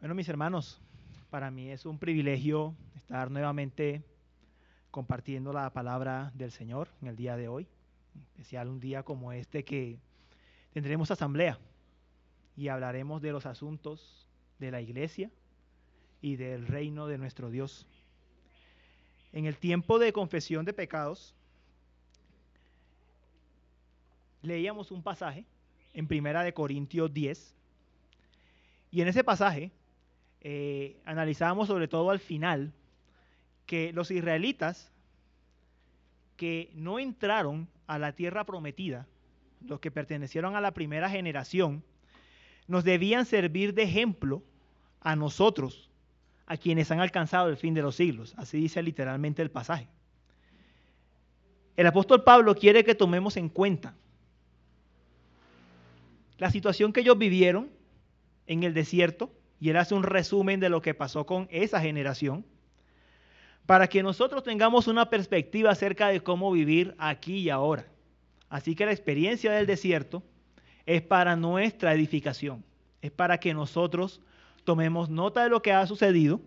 Bueno, mis hermanos, para mí es un privilegio estar nuevamente compartiendo la palabra del Señor en el día de hoy, en especial un día como este que tendremos asamblea y hablaremos de los asuntos de la iglesia y del reino de nuestro Dios. En el tiempo de confesión de pecados, leíamos un pasaje en Primera de Corintios 10, y en ese pasaje eh, analizábamos sobre todo al final que los israelitas que no entraron a la tierra prometida, los que pertenecieron a la primera generación, nos debían servir de ejemplo a nosotros, a quienes han alcanzado el fin de los siglos. Así dice literalmente el pasaje. El apóstol Pablo quiere que tomemos en cuenta la situación que ellos vivieron en el desierto, y él hace un resumen de lo que pasó con esa generación, para que nosotros tengamos una perspectiva acerca de cómo vivir aquí y ahora. Así que la experiencia del desierto es para nuestra edificación, es para que nosotros tomemos nota de lo que ha sucedido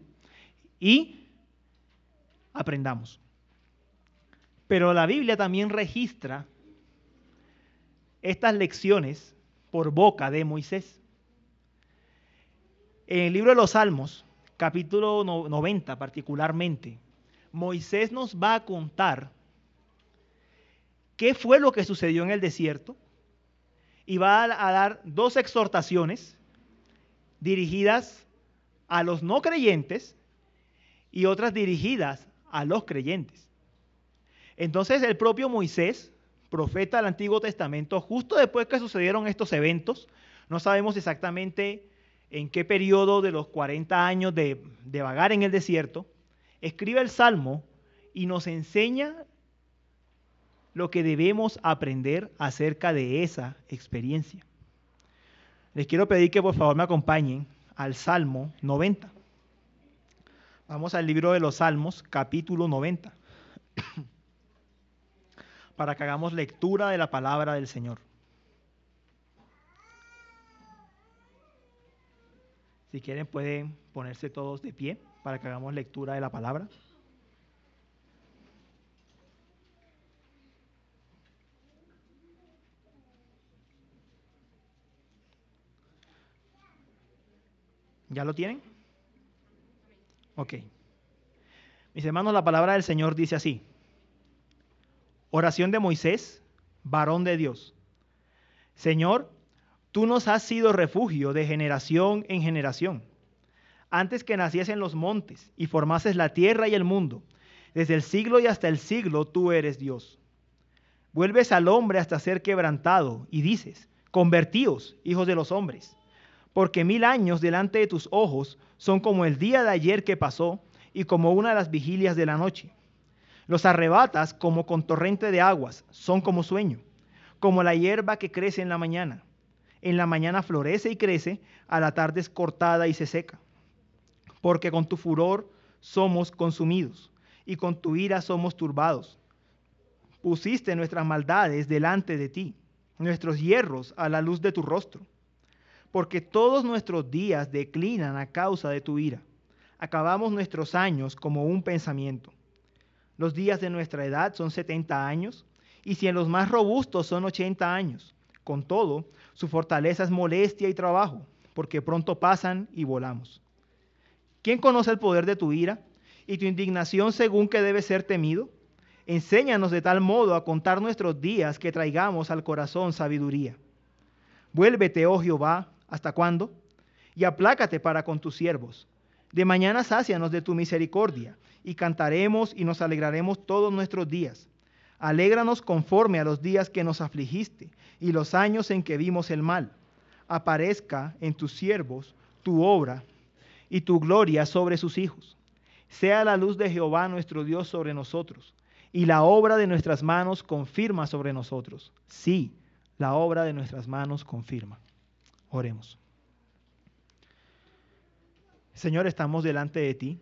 y aprendamos. Pero la Biblia también registra estas lecciones por boca de Moisés. En el libro de los Salmos, capítulo 90 particularmente, Moisés nos va a contar qué fue lo que sucedió en el desierto y va a dar dos exhortaciones dirigidas a los no creyentes y otras dirigidas a los creyentes. Entonces el propio Moisés, profeta del Antiguo Testamento, justo después que sucedieron estos eventos, no sabemos exactamente en qué periodo de los 40 años de, vagar en el desierto, escribe el Salmo y nos enseña lo que debemos aprender acerca de esa experiencia. Les quiero pedir que por favor me acompañen al Salmo 90. Vamos al libro de los Salmos, capítulo 90, para que hagamos lectura de la palabra del Señor. Si quieren pueden ponerse todos de pie para que hagamos lectura de la palabra. ¿Ya lo tienen? Ok. Mis hermanos, la palabra del Señor dice así. Oración de Moisés, varón de Dios. Señor, tú nos has sido refugio de generación en generación. Antes que naciesen los montes y formases la tierra y el mundo, desde el siglo y hasta el siglo tú eres Dios. Vuelves al hombre hasta ser quebrantado y dices, convertíos, hijos de los hombres porque mil años delante de tus ojos son como el día de ayer que pasó y como una de las vigilias de la noche. Los arrebatas como con torrente de aguas, son como sueño, como la hierba que crece en la mañana. En la mañana florece y crece, a la tarde es cortada y se seca. Porque con tu furor somos consumidos y con tu ira somos turbados. Pusiste nuestras maldades delante de ti, nuestros hierros a la luz de tu rostro porque todos nuestros días declinan a causa de tu ira. Acabamos nuestros años como un pensamiento. Los días de nuestra edad son 70 años, y si en los más robustos son 80 años. Con todo, su fortaleza es molestia y trabajo, porque pronto pasan y volamos. ¿Quién conoce el poder de tu ira y tu indignación según que debe ser temido? Enséñanos de tal modo a contar nuestros días que traigamos al corazón sabiduría. Vuélvete, oh Jehová, ¿Hasta cuándo? Y aplácate para con tus siervos. De mañana sácianos de tu misericordia, y cantaremos y nos alegraremos todos nuestros días. Alégranos conforme a los días que nos afligiste y los años en que vimos el mal. Aparezca en tus siervos tu obra y tu gloria sobre sus hijos. Sea la luz de Jehová nuestro Dios sobre nosotros, y la obra de nuestras manos confirma sobre nosotros. Sí, la obra de nuestras manos confirma. Oremos. Señor, estamos delante de ti,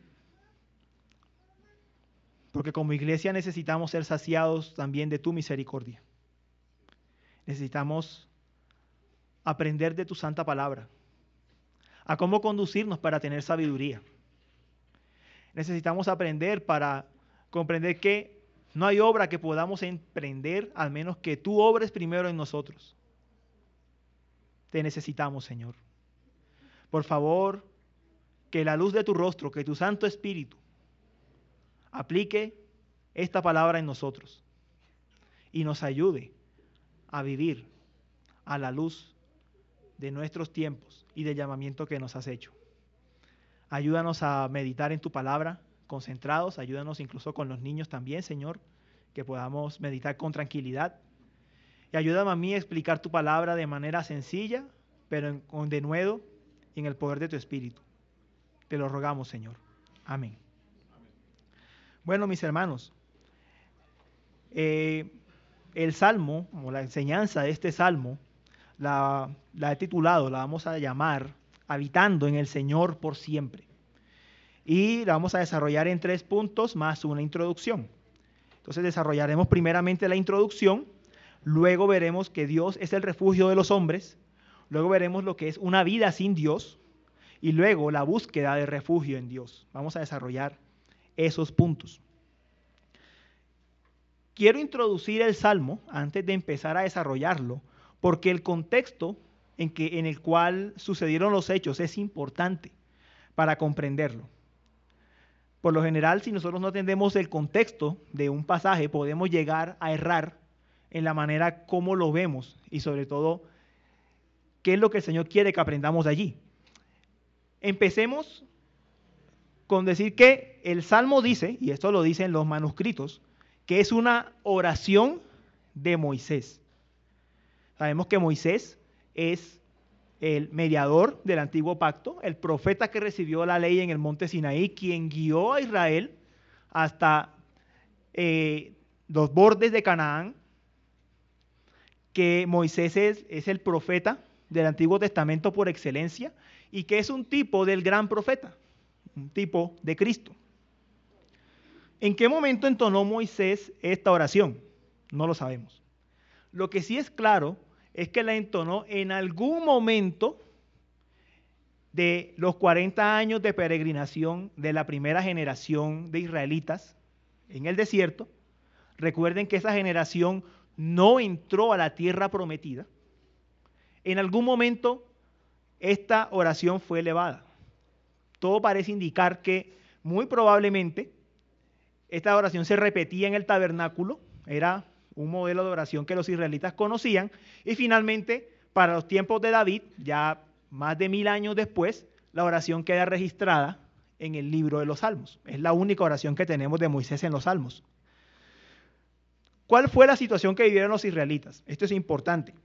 porque como iglesia necesitamos ser saciados también de tu misericordia. Necesitamos aprender de tu santa palabra, a cómo conducirnos para tener sabiduría. Necesitamos aprender para comprender que no hay obra que podamos emprender al menos que tú obres primero en nosotros. Te necesitamos, Señor. Por favor, que la luz de tu rostro, que tu Santo Espíritu aplique esta palabra en nosotros y nos ayude a vivir a la luz de nuestros tiempos y del llamamiento que nos has hecho. Ayúdanos a meditar en tu palabra concentrados, ayúdanos incluso con los niños también, Señor, que podamos meditar con tranquilidad. Y ayúdame a mí a explicar tu palabra de manera sencilla, pero con denuedo y en el poder de tu Espíritu. Te lo rogamos, Señor. Amén. Bueno, mis hermanos, eh, el salmo, o la enseñanza de este salmo, la, la he titulado, la vamos a llamar Habitando en el Señor por siempre. Y la vamos a desarrollar en tres puntos más una introducción. Entonces desarrollaremos primeramente la introducción, luego veremos que Dios es el refugio de los hombres, luego veremos lo que es una vida sin Dios y luego la búsqueda de refugio en Dios. Vamos a desarrollar esos puntos. Quiero introducir el Salmo antes de empezar a desarrollarlo, porque el contexto en, que, en el cual sucedieron los hechos es importante para comprenderlo. Por lo general, si nosotros no entendemos el contexto de un pasaje, podemos llegar a errar en la manera como lo vemos y sobre todo qué es lo que el Señor quiere que aprendamos allí. Empecemos con decir que el Salmo dice, y esto lo dicen los manuscritos, que es una oración de Moisés. Sabemos que Moisés es el mediador del antiguo pacto, el profeta que recibió la ley en el monte Sinaí, quien guió a Israel hasta eh, los bordes de Canaán, que Moisés es, es el profeta del Antiguo Testamento por excelencia y que es un tipo del gran profeta, un tipo de Cristo. ¿En qué momento entonó Moisés esta oración? No lo sabemos. Lo que sí es claro es que la entonó en algún momento de los 40 años de peregrinación de la primera generación de israelitas en el desierto. Recuerden que esa generación no entró a la tierra prometida. En algún momento esta oración fue elevada. Todo parece indicar que muy probablemente esta oración se repetía en el tabernáculo, era un modelo de oración que los israelitas conocían. Y finalmente, para los tiempos de David, ya más de mil años después, la oración queda registrada en el libro de los Salmos. Es la única oración que tenemos de Moisés en los Salmos. ¿Cuál fue la situación que vivieron los israelitas? Esto es importante.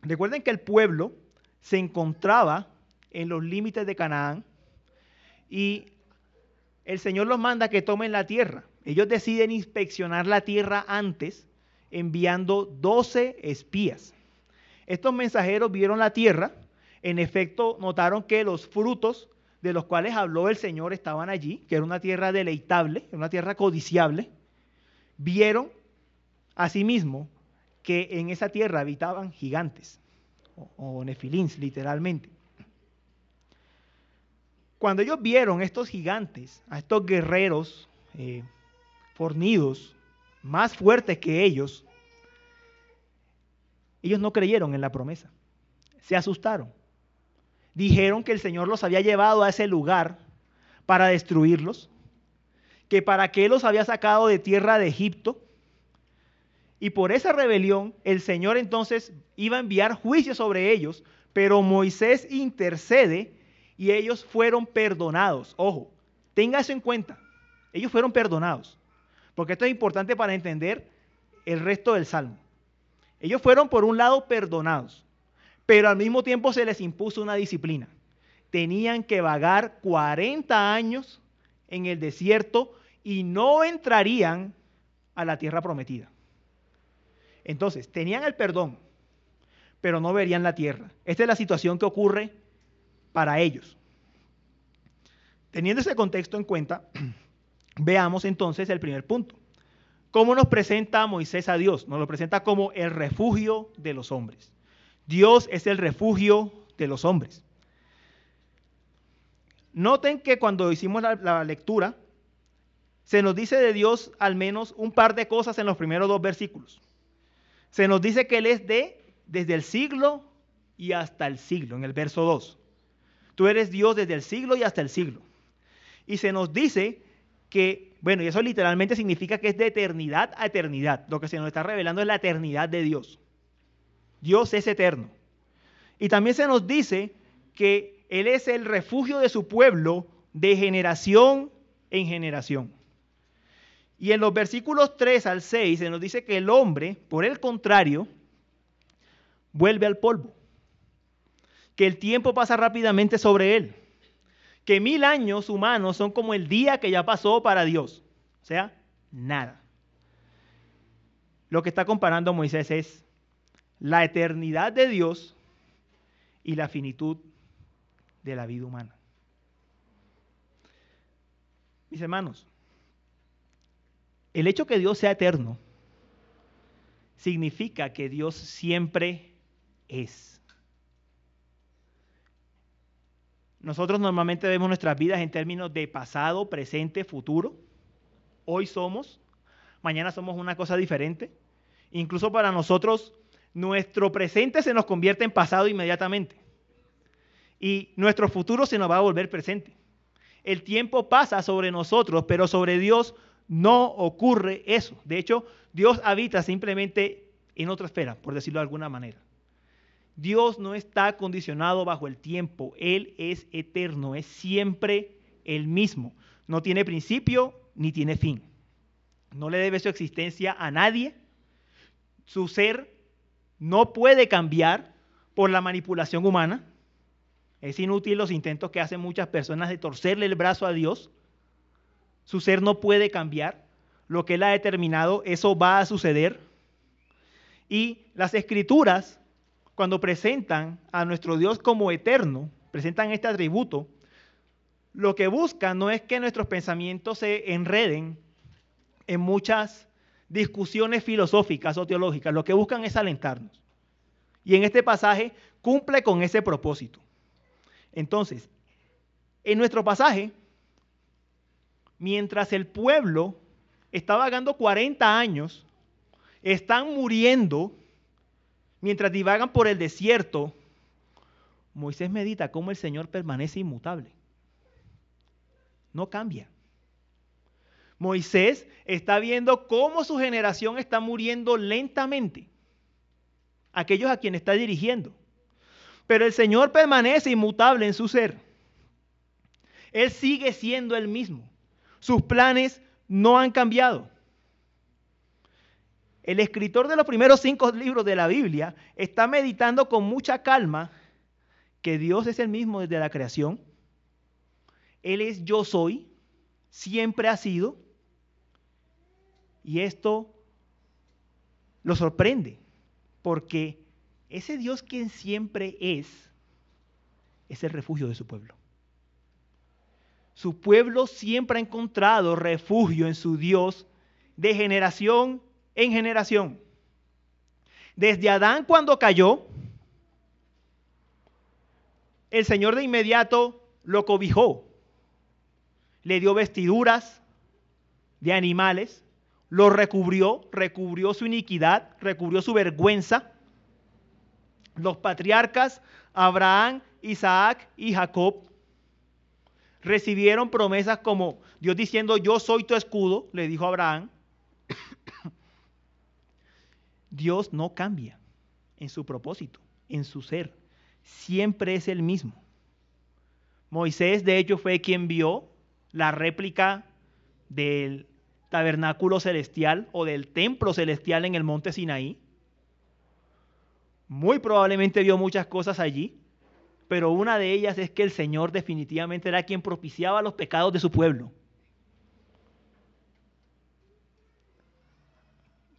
Recuerden que el pueblo se encontraba en los límites de Canaán y el Señor los manda que tomen la tierra. Ellos deciden inspeccionar la tierra antes enviando 12 espías. Estos mensajeros vieron la tierra, en efecto notaron que los frutos de los cuales habló el Señor estaban allí, que era una tierra deleitable, una tierra codiciable. Vieron asimismo que en esa tierra habitaban gigantes, o, nefilins literalmente. Cuando ellos vieron estos gigantes, a estos guerreros eh, fornidos, más fuertes que ellos, ellos no creyeron en la promesa. Se asustaron. Dijeron que el Señor los había llevado a ese lugar para destruirlos, que para qué los había sacado de tierra de Egipto. Y por esa rebelión el Señor entonces iba a enviar juicio sobre ellos, pero Moisés intercede y ellos fueron perdonados. Ojo, tenga eso en cuenta. Ellos fueron perdonados. Porque esto es importante para entender el resto del salmo. Ellos fueron por un lado perdonados, pero al mismo tiempo se les impuso una disciplina. Tenían que vagar 40 años en el desierto y no entrarían a la tierra prometida. Entonces, tenían el perdón, pero no verían la tierra. Esta es la situación que ocurre para ellos. Teniendo ese contexto en cuenta, Veamos entonces el primer punto. ¿Cómo nos presenta Moisés a Dios? Nos lo presenta como el refugio de los hombres. Dios es el refugio de los hombres. Noten que cuando hicimos la, lectura, se nos dice de Dios al menos un par de cosas en los primeros dos versículos. Se nos dice que Él es de desde el siglo y hasta el siglo, en el verso 2. Tú eres Dios desde el siglo y hasta el siglo. Y se nos dice que, bueno, y eso literalmente significa que es de eternidad a eternidad. Lo que se nos está revelando es la eternidad de Dios. Dios es eterno. Y también se nos dice que Él es el refugio de su pueblo de generación en generación. Y en los versículos 3 al 6 se nos dice que el hombre, por el contrario, vuelve al polvo, que el tiempo pasa rápidamente sobre él, que mil años humanos son como el día que ya pasó para Dios, o sea, nada. Lo que está comparando Moisés es la eternidad de Dios y la finitud de la vida humana. Mis hermanos, el hecho que Dios sea eterno significa que Dios siempre es. Nosotros normalmente vemos nuestras vidas en términos de pasado, presente, futuro. Hoy somos, mañana somos una cosa diferente. Incluso para nosotros, nuestro presente se nos convierte en pasado inmediatamente. Y nuestro futuro se nos va a volver presente. El tiempo pasa sobre nosotros, pero sobre Dios no ocurre eso. De hecho, Dios habita simplemente en otra esfera, por decirlo de alguna manera. Dios no está condicionado bajo el tiempo, Él es eterno, es siempre el mismo. No tiene principio ni tiene fin. No le debe su existencia a nadie. Su ser no puede cambiar por la manipulación humana. Es inútil los intentos que hacen muchas personas de torcerle el brazo a Dios. Su ser no puede cambiar. Lo que Él ha determinado, eso va a suceder. Y las escrituras, cuando presentan a nuestro Dios como eterno, presentan este atributo, lo que buscan no es que nuestros pensamientos se enreden en muchas discusiones filosóficas o teológicas, lo que buscan es alentarnos. Y en este pasaje cumple con ese propósito. Entonces, en nuestro pasaje mientras el pueblo está vagando 40 años, están muriendo, mientras divagan por el desierto, Moisés medita cómo el Señor permanece inmutable. No cambia. Moisés está viendo cómo su generación está muriendo lentamente. Aquellos a quienes está dirigiendo. Pero el Señor permanece inmutable en su ser. Él sigue siendo el mismo. Sus planes no han cambiado. El escritor de los primeros cinco libros de la Biblia está meditando con mucha calma que Dios es el mismo desde la creación. Él es yo soy, siempre ha sido. Y esto lo sorprende, porque ese Dios quien siempre es, es el refugio de su pueblo. Su pueblo siempre ha encontrado refugio en su Dios de generación en generación. Desde Adán cuando cayó, el Señor de inmediato lo cobijó, le dio vestiduras de animales, lo recubrió, recubrió su iniquidad, recubrió su vergüenza. Los patriarcas Abraham, Isaac y Jacob recibieron promesas como Dios diciendo, yo soy tu escudo, le dijo Abraham. Dios no cambia en su propósito, en su ser. Siempre es el mismo. Moisés, de hecho, fue quien vio la réplica del tabernáculo celestial o del templo celestial en el monte Sinaí. Muy probablemente vio muchas cosas allí pero una de ellas es que el Señor definitivamente era quien propiciaba los pecados de su pueblo.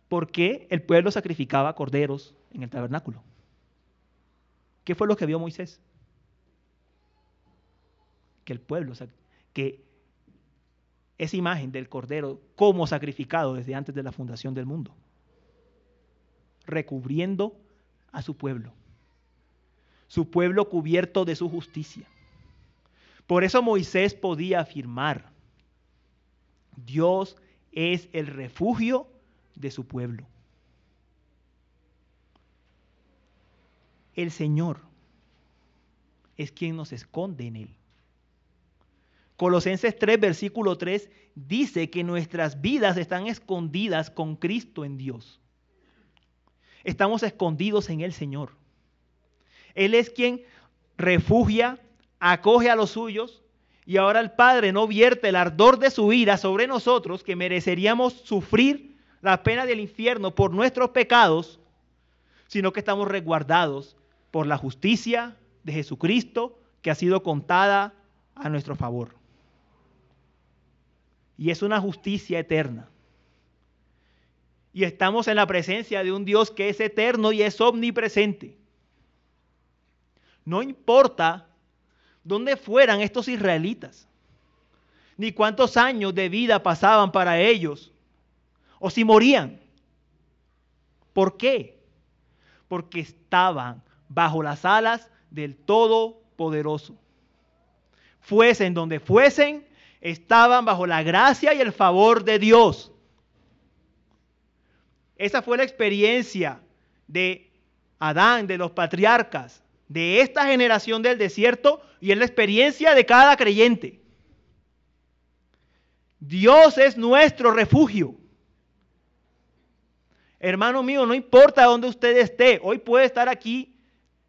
¿Por qué el pueblo sacrificaba corderos en el tabernáculo? ¿Qué fue lo que vio Moisés? Que el pueblo, que esa imagen del cordero como sacrificado desde antes de la fundación del mundo, recubriendo a su pueblo su pueblo cubierto de su justicia. Por eso Moisés podía afirmar, Dios es el refugio de su pueblo. El Señor es quien nos esconde en Él. Colosenses 3, versículo 3 dice que nuestras vidas están escondidas con Cristo en Dios. Estamos escondidos en el Señor. Él es quien refugia, acoge a los suyos y ahora el Padre no vierte el ardor de su ira sobre nosotros, que mereceríamos sufrir la pena del infierno por nuestros pecados, sino que estamos resguardados por la justicia de Jesucristo que ha sido contada a nuestro favor. Y es una justicia eterna. Y estamos en la presencia de un Dios que es eterno y es omnipresente. No importa dónde fueran estos israelitas, ni cuántos años de vida pasaban para ellos, o si morían. ¿Por qué? Porque estaban bajo las alas del Todopoderoso. Fuesen donde fuesen, estaban bajo la gracia y el favor de Dios. Esa fue la experiencia de Adán, de los patriarcas, de esta generación del desierto y es la experiencia de cada creyente. Dios es nuestro refugio. Hermano mío, no importa dónde usted esté, hoy puede estar aquí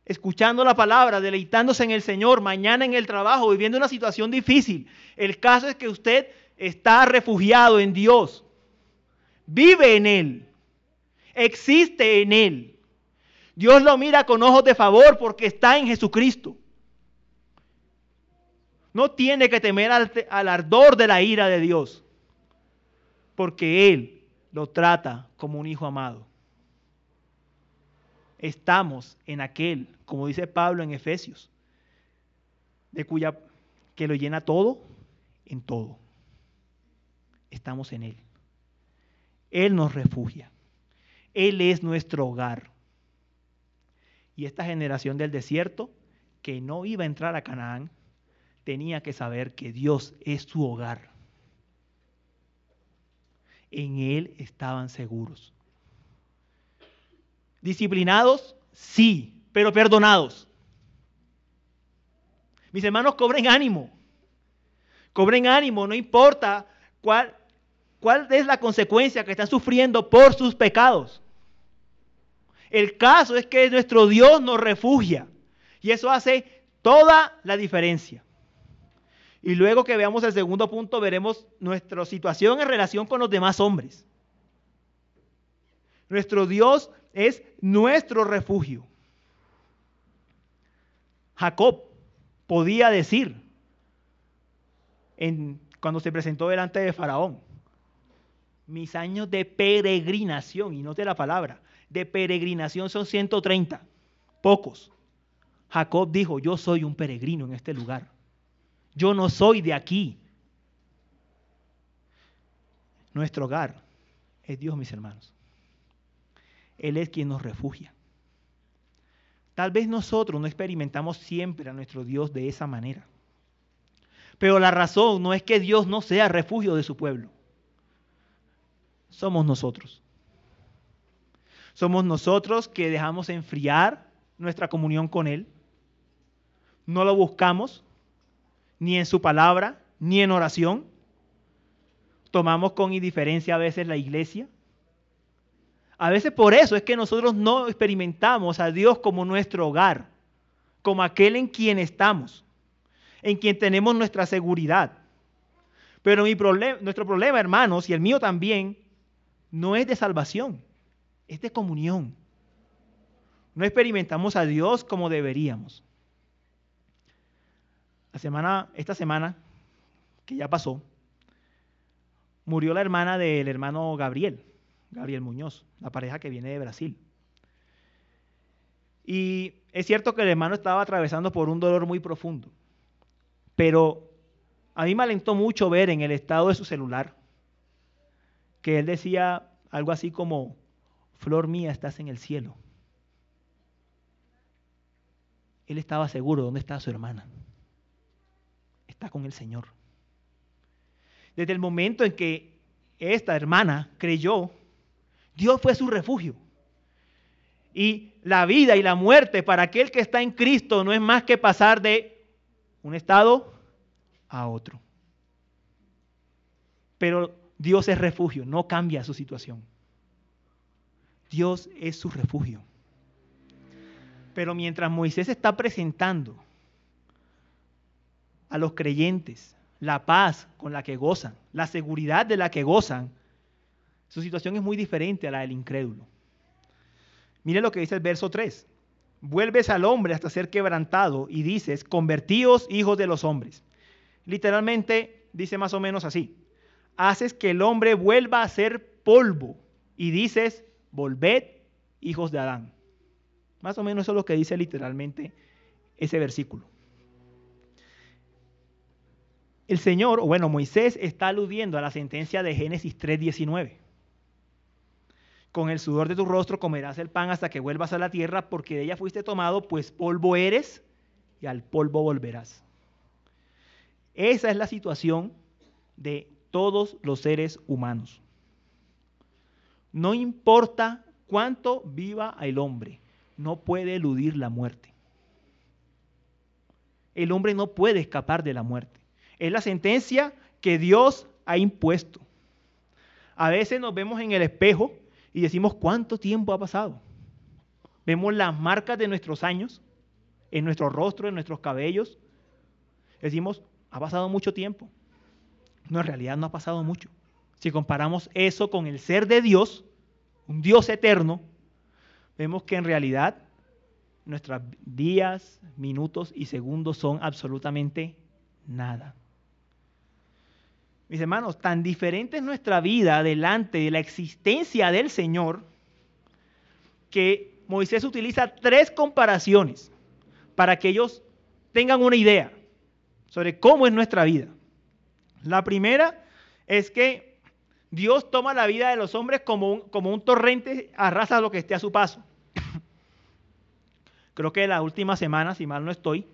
escuchando la palabra, deleitándose en el Señor, mañana en el trabajo, viviendo una situación difícil. El caso es que usted está refugiado en Dios, vive en Él, existe en Él. Dios lo mira con ojos de favor porque está en Jesucristo. No tiene que temer al, al ardor de la ira de Dios, porque Él lo trata como un hijo amado estamos en aquel, como dice Pablo en Efesios, de cuya que lo llena todo en todo. Estamos en él. Él nos refugia. Él es nuestro hogar. Y esta generación del desierto que no iba a entrar a Canaán tenía que saber que Dios es su hogar. En él estaban seguros. Disciplinados, sí, pero perdonados. Mis hermanos, cobren ánimo. Cobren ánimo, no importa cuál, cuál es la consecuencia que están sufriendo por sus pecados. El caso es que nuestro Dios nos refugia y eso hace toda la diferencia. Y luego que veamos el segundo punto, veremos nuestra situación en relación con los demás hombres. Nuestro Dios es nuestro refugio. Jacob podía decir en, cuando se presentó delante de Faraón, mis años de peregrinación, y note la palabra, de peregrinación son 130, pocos. Jacob dijo, yo soy un peregrino en este lugar. Yo no soy de aquí. Nuestro hogar es Dios, mis hermanos. Él es quien nos refugia. Tal vez nosotros no experimentamos siempre a nuestro Dios de esa manera. Pero la razón no es que Dios no sea refugio de su pueblo. Somos nosotros. Somos nosotros que dejamos enfriar nuestra comunión con Él. No lo buscamos ni en su palabra, ni en oración. Tomamos con indiferencia a veces la iglesia a veces por eso es que nosotros no experimentamos a Dios como nuestro hogar, como aquel en quien estamos, en quien tenemos nuestra seguridad. Pero nuestro problema, hermanos, y el mío también, no es de salvación, es de comunión. No experimentamos a Dios como deberíamos. La semana, esta semana, que ya pasó, murió la hermana del hermano Gabriel. Gabriel Muñoz, la pareja que viene de Brasil. Y es cierto que el hermano estaba atravesando por un dolor muy profundo, pero a mí me alentó mucho ver en el estado de su celular que él decía algo así como, Flor mía, estás en el cielo. Él estaba seguro dónde está su hermana. Está con el Señor. Desde el momento en que esta hermana creyó, Dios fue su refugio. Y la vida y la muerte para aquel que está en Cristo no es más que pasar de un estado a otro. Pero Dios es refugio, no cambia su situación. Dios es su refugio. Pero mientras Moisés está presentando a los creyentes la paz con la que gozan, la seguridad de la que gozan, su situación es muy diferente a la del incrédulo. Mire lo que dice el verso 3. Vuelves al hombre hasta ser quebrantado y dices, convertíos hijos de los hombres. Literalmente dice más o menos así. Haces que el hombre vuelva a ser polvo y dices, volved hijos de Adán. Más o menos eso es lo que dice literalmente ese versículo. El Señor, o bueno, Moisés está aludiendo a la sentencia de Génesis 3:19. Con el sudor de tu rostro comerás el pan hasta que vuelvas a la tierra, porque de ella fuiste tomado, pues polvo eres y al polvo volverás. Esa es la situación de todos los seres humanos. No importa cuánto viva el hombre, no puede eludir la muerte. El hombre no puede escapar de la muerte. Es la sentencia que Dios ha impuesto. A veces nos vemos en el espejo y decimos, ¿cuánto tiempo ha pasado? Vemos las marcas de nuestros años en nuestro rostro, en nuestros cabellos. Decimos, ha pasado mucho tiempo. No, en realidad no ha pasado mucho. Si comparamos eso con el ser de Dios, un Dios eterno, vemos que en realidad nuestros días, minutos y segundos son absolutamente nada. Mis hermanos, tan diferente es nuestra vida delante de la existencia del Señor que Moisés utiliza tres comparaciones para que ellos tengan una idea sobre cómo es nuestra vida. La primera es que Dios toma la vida de los hombres como un, como un torrente, arrasa lo que esté a su paso. Creo que las últimas semanas, si mal no estoy,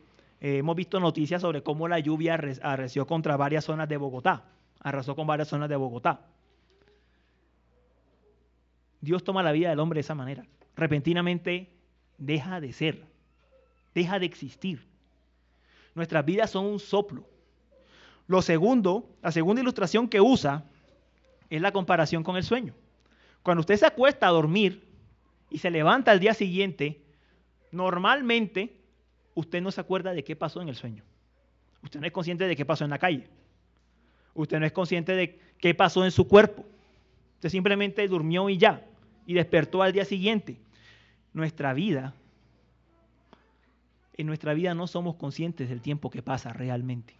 eh, hemos visto noticias sobre cómo la lluvia arreció contra varias zonas de Bogotá arrasó con varias zonas de Bogotá. Dios toma la vida del hombre de esa manera. Repentinamente deja de ser, deja de existir. Nuestras vidas son un soplo. Lo segundo, la segunda ilustración que usa es la comparación con el sueño. Cuando usted se acuesta a dormir y se levanta al día siguiente, normalmente usted no se acuerda de qué pasó en el sueño. Usted no es consciente de qué pasó en la calle. Usted no es consciente de qué pasó en su cuerpo. Usted simplemente durmió y ya, y despertó al día siguiente. Nuestra vida, en nuestra vida no somos conscientes del tiempo que pasa realmente.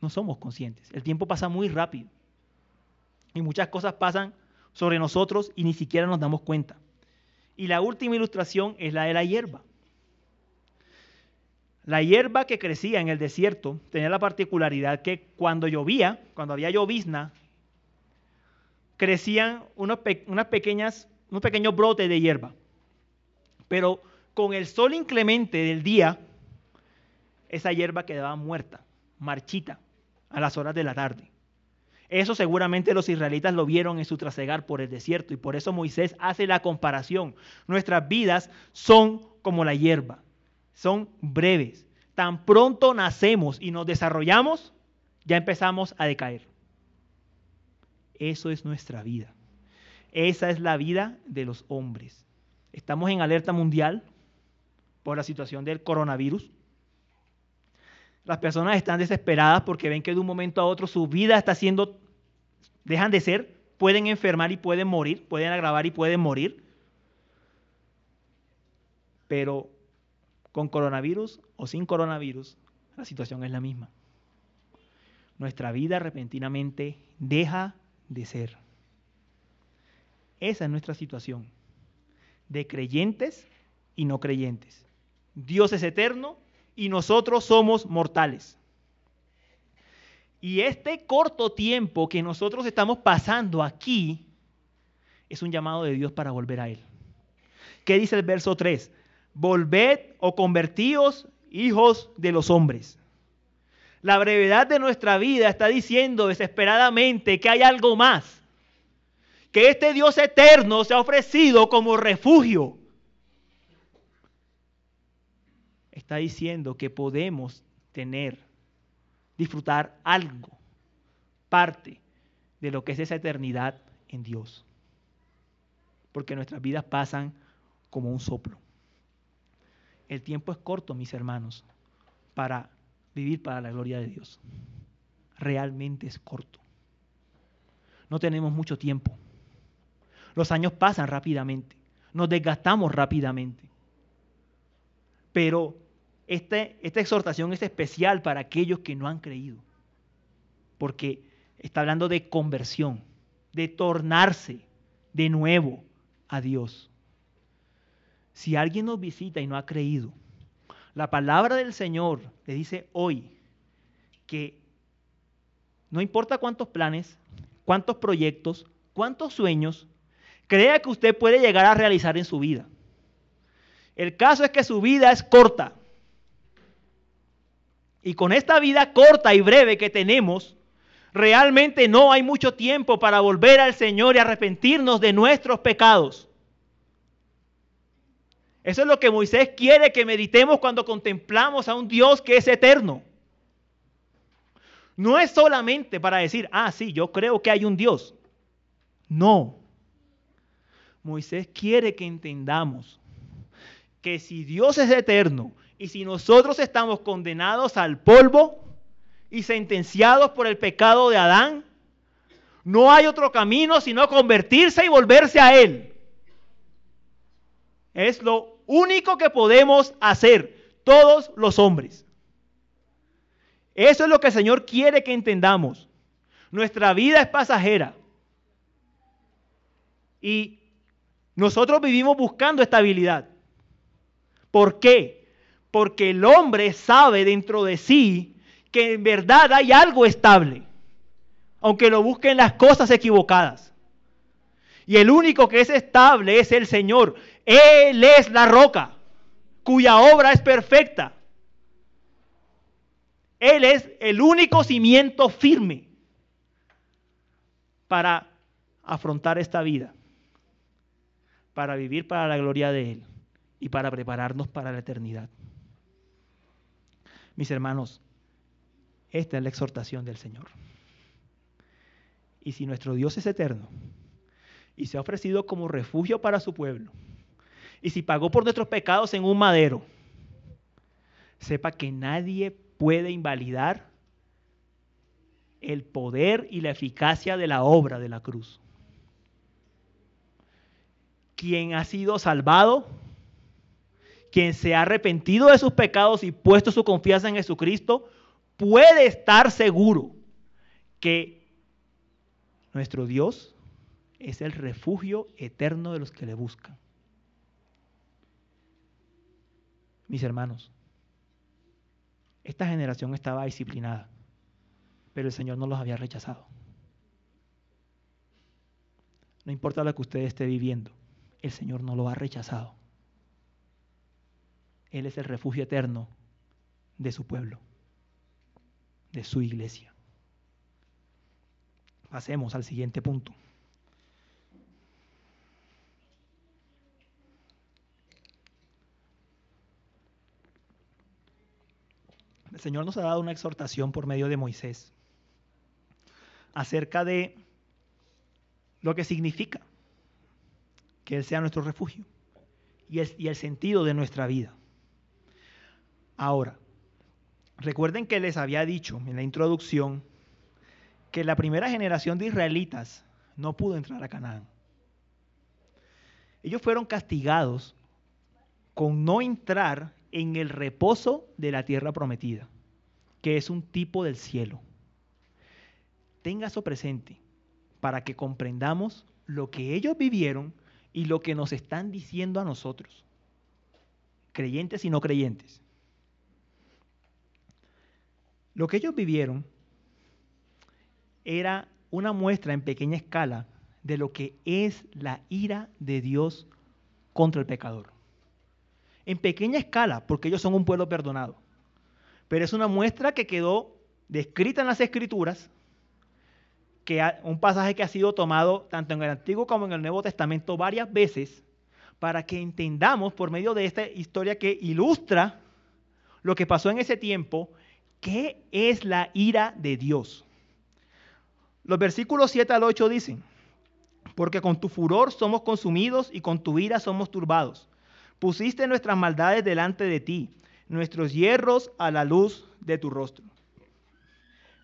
No somos conscientes. El tiempo pasa muy rápido. Y muchas cosas pasan sobre nosotros y ni siquiera nos damos cuenta. Y la última ilustración es la de la hierba. La hierba que crecía en el desierto tenía la particularidad que cuando llovía, cuando había llovizna, crecían unos, pequeñas, unos pequeños brotes de hierba. Pero con el sol inclemente del día, esa hierba quedaba muerta, marchita, a las horas de la tarde. Eso seguramente los israelitas lo vieron en su trasegar por el desierto y por eso Moisés hace la comparación. Nuestras vidas son como la hierba son breves. Tan pronto nacemos y nos desarrollamos, ya empezamos a decaer. Eso es nuestra vida. Esa es la vida de los hombres. Estamos en alerta mundial por la situación del coronavirus. Las personas están desesperadas porque ven que de un momento a otro su vida está siendo, dejan de ser, pueden enfermar y pueden morir, pueden agravar y pueden morir. Pero con coronavirus o sin coronavirus, la situación es la misma. Nuestra vida repentinamente deja de ser. Esa es nuestra situación, de creyentes y no creyentes. Dios es eterno y nosotros somos mortales. Y este corto tiempo que nosotros estamos pasando aquí es un llamado de Dios para volver a Él. ¿Qué dice el verso 3? Volved o convertíos hijos de los hombres. La brevedad de nuestra vida está diciendo desesperadamente que hay algo más. Que este Dios eterno se ha ofrecido como refugio. Está diciendo que podemos tener, disfrutar algo, parte de lo que es esa eternidad en Dios. Porque nuestras vidas pasan como un soplo. El tiempo es corto, mis hermanos, para vivir para la gloria de Dios. Realmente es corto. No tenemos mucho tiempo. Los años pasan rápidamente. Nos desgastamos rápidamente. Pero este, esta exhortación es especial para aquellos que no han creído. Porque está hablando de conversión, de tornarse de nuevo a Dios. Si alguien nos visita y no ha creído, la palabra del Señor le dice hoy que no importa cuántos planes, cuántos proyectos, cuántos sueños, crea que usted puede llegar a realizar en su vida. El caso es que su vida es corta. Y con esta vida corta y breve que tenemos, realmente no hay mucho tiempo para volver al Señor y arrepentirnos de nuestros pecados. Eso es lo que Moisés quiere que meditemos cuando contemplamos a un Dios que es eterno. No es solamente para decir, ah, sí, yo creo que hay un Dios. No. Moisés quiere que entendamos que si Dios es eterno y si nosotros estamos condenados al polvo y sentenciados por el pecado de Adán, no hay otro camino sino convertirse y volverse a Él. Es lo único que podemos hacer todos los hombres. Eso es lo que el Señor quiere que entendamos. Nuestra vida es pasajera. Y nosotros vivimos buscando estabilidad. ¿Por qué? Porque el hombre sabe dentro de sí que en verdad hay algo estable, aunque lo busquen las cosas equivocadas. Y el único que es estable es el Señor. Él es la roca, cuya obra es perfecta. Él es el único cimiento firme para afrontar esta vida, para vivir para la gloria de Él y para prepararnos para la eternidad. Mis hermanos, esta es la exhortación del Señor. Y si nuestro Dios es eterno y se ha ofrecido como refugio para su pueblo, y si pagó por nuestros pecados en un madero, sepa que nadie puede invalidar el poder y la eficacia de la obra de la cruz. Quien ha sido salvado, quien se ha arrepentido de sus pecados y puesto su confianza en Jesucristo, puede estar seguro que nuestro Dios es el refugio eterno de los que le buscan. Mis hermanos, esta generación estaba disciplinada, pero el Señor no los había rechazado. No importa lo que usted esté viviendo, el Señor no lo ha rechazado. Él es el refugio eterno de su pueblo, de su iglesia. Pasemos al siguiente punto. El Señor nos ha dado una exhortación por medio de Moisés acerca de lo que significa que Él sea nuestro refugio y el, sentido de nuestra vida. Ahora, recuerden que les había dicho en la introducción que la primera generación de israelitas no pudo entrar a Canaán. Ellos fueron castigados con no entrar en el reposo de la tierra prometida, que es un tipo del cielo. Tenga eso presente para que comprendamos lo que ellos vivieron y lo que nos están diciendo a nosotros, creyentes y no creyentes. Lo que ellos vivieron era una muestra en pequeña escala de lo que es la ira de Dios contra el pecador en pequeña escala, porque ellos son un pueblo perdonado. Pero es una muestra que quedó descrita en las Escrituras, que un pasaje que ha sido tomado tanto en el Antiguo como en el Nuevo Testamento varias veces, para que entendamos por medio de esta historia que ilustra lo que pasó en ese tiempo, qué es la ira de Dios. Los versículos 7 al 8 dicen, porque con tu furor somos consumidos y con tu ira somos turbados. Pusiste nuestras maldades delante de ti, nuestros hierros a la luz de tu rostro.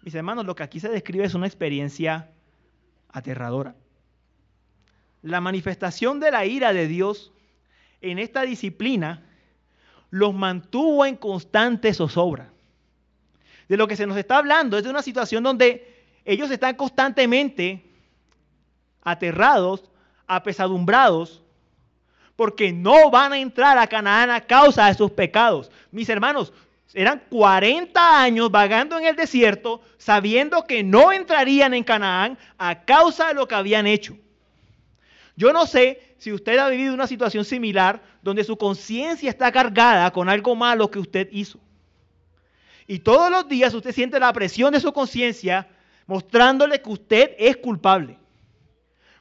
Mis hermanos, lo que aquí se describe es una experiencia aterradora. La manifestación de la ira de Dios en esta disciplina los mantuvo en constante zozobra. De lo que se nos está hablando es de una situación donde ellos están constantemente aterrados, apesadumbrados, porque no van a entrar a Canaán a causa de sus pecados. Mis hermanos, eran 40 años vagando en el desierto, sabiendo que no entrarían en Canaán a causa de lo que habían hecho. Yo no sé si usted ha vivido una situación similar donde su conciencia está cargada con algo malo que usted hizo. Y todos los días usted siente la presión de su conciencia mostrándole que usted es culpable.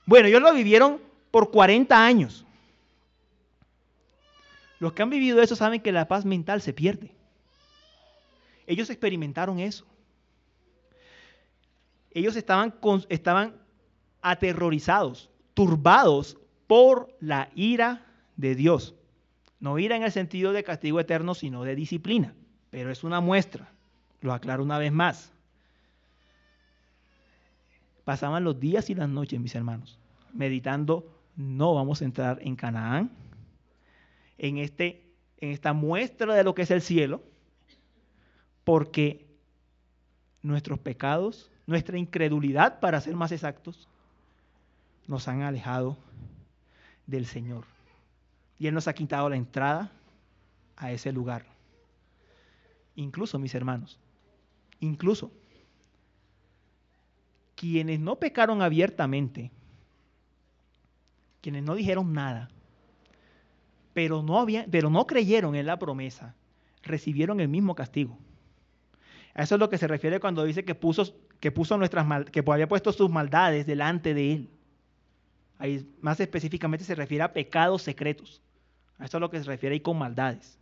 Bueno, ellos lo vivieron por 40 años. Los que han vivido eso saben que la paz mental se pierde. Ellos experimentaron eso. Ellos estaban, aterrorizados, turbados por la ira de Dios. No ira en el sentido de castigo eterno, sino de disciplina. Pero es una muestra. Lo aclaro una vez más pasaban los días y las noches, mis hermanos, meditando, no vamos a entrar en Canaán, en, este, en esta muestra de lo que es el cielo, porque nuestros pecados, nuestra incredulidad, para ser más exactos, nos han alejado del Señor. Y Él nos ha quitado la entrada a ese lugar. Incluso, mis hermanos, incluso quienes no pecaron abiertamente, quienes no dijeron nada, pero no, creyeron en la promesa, recibieron el mismo castigo. A eso es lo que se refiere cuando dice que puso, nuestras que había puesto sus maldades delante de él. Más específicamente se refiere a pecados secretos. A eso es lo que se refiere ahí con maldades.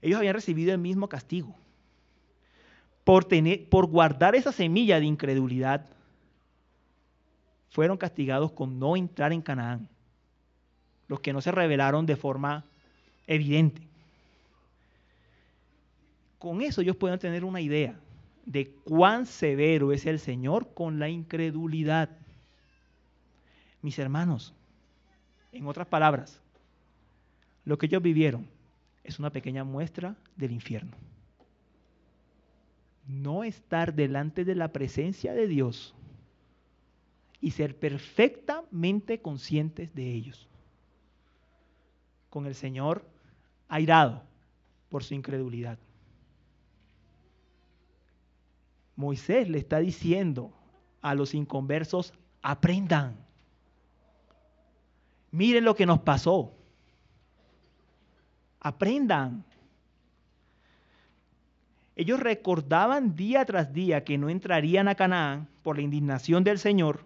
Ellos habían recibido el mismo castigo por, tener, por guardar esa semilla de incredulidad, fueron castigados con no entrar en Canaán. Los que no se revelaron de forma evidente. Con eso ellos pueden tener una idea de cuán severo es el Señor con la incredulidad. Mis hermanos, en otras palabras, lo que ellos vivieron es una pequeña muestra del infierno no estar delante de la presencia de Dios y ser perfectamente conscientes de ellos. Con el Señor airado por su incredulidad. Moisés le está diciendo a los inconversos, aprendan. Miren lo que nos pasó. Aprendan. Ellos recordaban día tras día que no entrarían a Canaán por la indignación del Señor.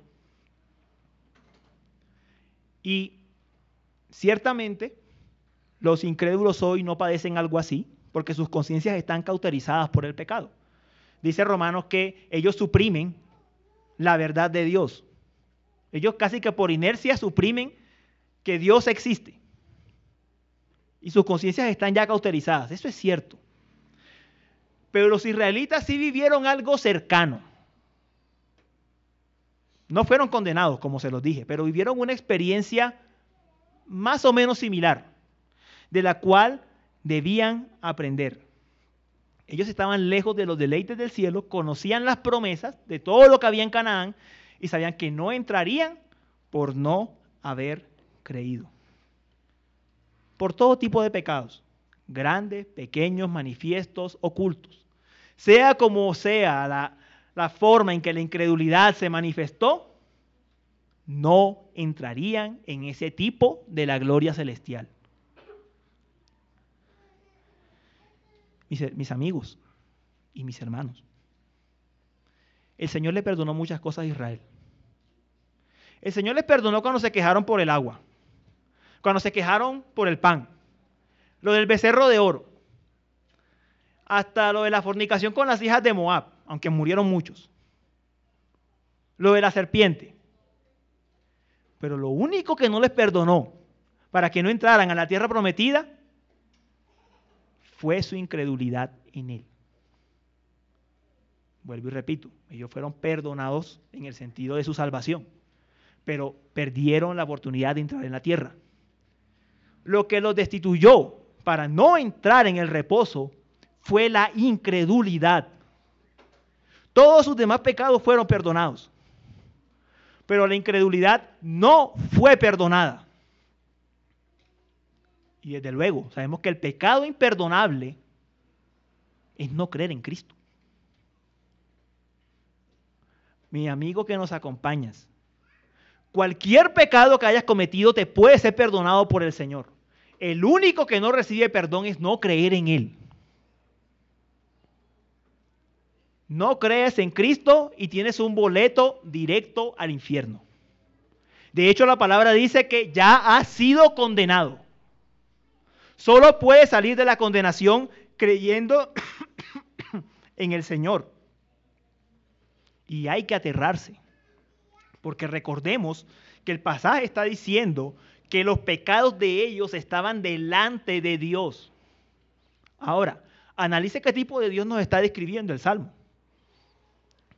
Y ciertamente los incrédulos hoy no padecen algo así, porque sus conciencias están cauterizadas por el pecado. Dice Romanos que ellos suprimen la verdad de Dios. Ellos casi que por inercia suprimen que Dios existe. Y sus conciencias están ya cauterizadas. Eso es cierto. Pero los israelitas sí vivieron algo cercano. No fueron condenados, como se los dije, pero vivieron una experiencia más o menos similar, de la cual debían aprender. Ellos estaban lejos de los deleites del cielo, conocían las promesas de todo lo que había en Canaán y sabían que no entrarían por no haber creído. Por todo tipo de pecados, grandes, pequeños, manifiestos, ocultos. Sea como sea la, la forma en que la incredulidad se manifestó, no entrarían en ese tipo de la gloria celestial. Mis, amigos y mis hermanos, el Señor le perdonó muchas cosas a Israel. El Señor les perdonó cuando se quejaron por el agua, cuando se quejaron por el pan, lo del becerro de oro, hasta lo de la fornicación con las hijas de Moab, aunque murieron muchos, lo de la serpiente. Pero lo único que no les perdonó para que no entraran a la tierra prometida fue su incredulidad en él. Vuelvo y repito, ellos fueron perdonados en el sentido de su salvación, pero perdieron la oportunidad de entrar en la tierra. Lo que los destituyó para no entrar en el reposo fue la incredulidad. Todos sus demás pecados fueron perdonados, pero la incredulidad no fue perdonada. Y desde luego, sabemos que el pecado imperdonable es no creer en Cristo. Mi amigo que nos acompañas, cualquier pecado que hayas cometido te puede ser perdonado por el Señor. El único que no recibe perdón es no creer en Él. No crees en Cristo y tienes un boleto directo al infierno. De hecho, la palabra dice que ya has sido condenado. Solo puedes salir de la condenación creyendo en el Señor. Y hay que aterrarse. Porque recordemos que el pasaje está diciendo que los pecados de ellos estaban delante de Dios. Ahora, analice qué tipo de Dios nos está describiendo el Salmo.